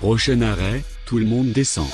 Prochain arrêt, tout le monde descend.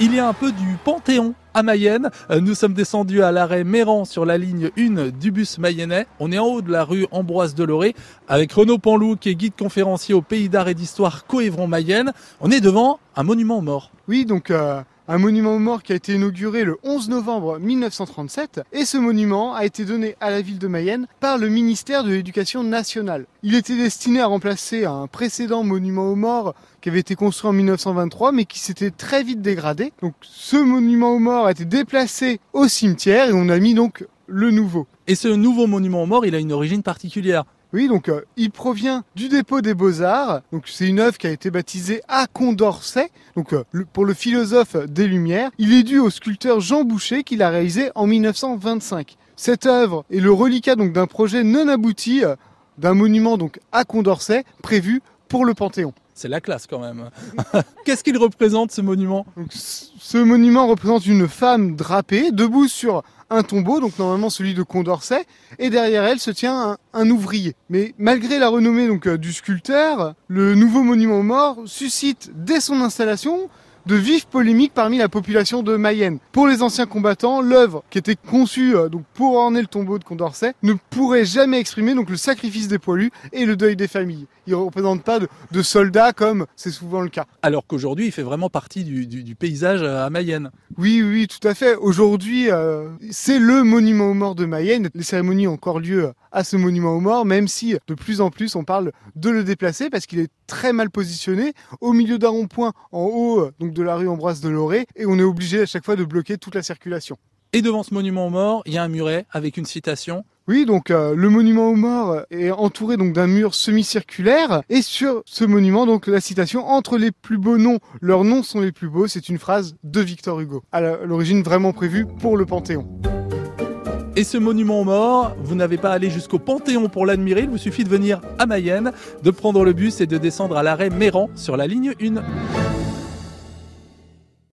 Il y a un peu du Panthéon à Mayenne. Euh, Nous sommes descendus à l'arrêt Méran sur la ligne 1 du bus mayennais. On est en haut de la rue Ambroise Deloré avec Renaud Panlou qui est guide conférencier au Pays d'art et d'histoire Coévron Mayenne. On est devant un monument aux morts. Oui, donc euh, un monument aux morts qui a été inauguré le 11 novembre 1937 et ce monument a été donné à la ville de Mayenne par le ministère de l'Éducation nationale. Il était destiné à remplacer un précédent monument aux morts qui avait été construit en 1923 mais qui s'était très vite dégradé. Donc ce monument aux morts a été déplacé au cimetière et on a mis donc le nouveau. Et ce nouveau monument aux morts, il a une origine particulière. Oui, donc euh, il provient du dépôt des Beaux-Arts. C'est une œuvre qui a été baptisée à Condorcet, euh, pour le philosophe des Lumières. Il est dû au sculpteur Jean Boucher qui l'a réalisé en 1925. Cette œuvre est le reliquat d'un projet non abouti euh, d'un monument donc à Condorcet prévu pour le Panthéon. C'est la classe quand même. Qu'est-ce qu'il représente ce monument? Ce monument représente une femme drapée, debout sur un tombeau, donc normalement celui de Condorcet, et derrière elle se tient un, ouvrier. Mais malgré la renommée euh, du sculpteur, le nouveau monument aux morts suscite dès son installation de vives polémiques parmi la population de Mayenne. Pour les anciens combattants, l'œuvre qui était conçue euh, donc pour orner le tombeau de Condorcet ne pourrait jamais exprimer donc le sacrifice des poilus et le deuil des familles. Il ne représente pas de, de soldats comme c'est souvent le cas. Alors qu'aujourd'hui, il fait vraiment partie du, du- du paysage à Mayenne. Oui, oui, tout à fait. Aujourd'hui, euh, c'est le monument aux morts de Mayenne. Les cérémonies ont encore lieu à ce monument aux morts, même si de plus en plus on parle de le déplacer parce qu'il est très mal positionné au milieu d'un rond-point en haut euh, donc de la rue Ambroise de Loré et on est obligé à chaque fois de bloquer toute la circulation. Et devant ce monument aux morts, il y a un muret avec une citation. Oui, donc euh, le monument aux morts est entouré donc d'un mur semi-circulaire et sur ce monument donc la citation entre les plus beaux noms, leurs noms sont les plus beaux, c'est une phrase de Victor Hugo. À l'origine vraiment prévue pour le Panthéon. Et ce monument aux morts, vous n'avez pas à aller jusqu'au Panthéon pour l'admirer, il vous suffit de venir à Mayenne, de prendre le bus et de descendre à l'arrêt Méran sur la ligne 1.